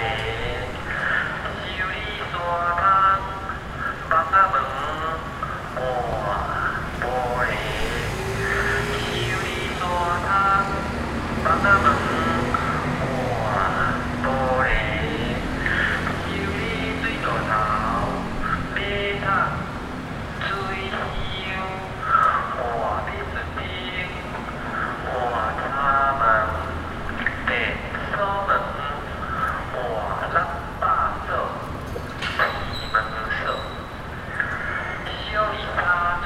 Three.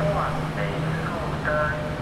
Mua.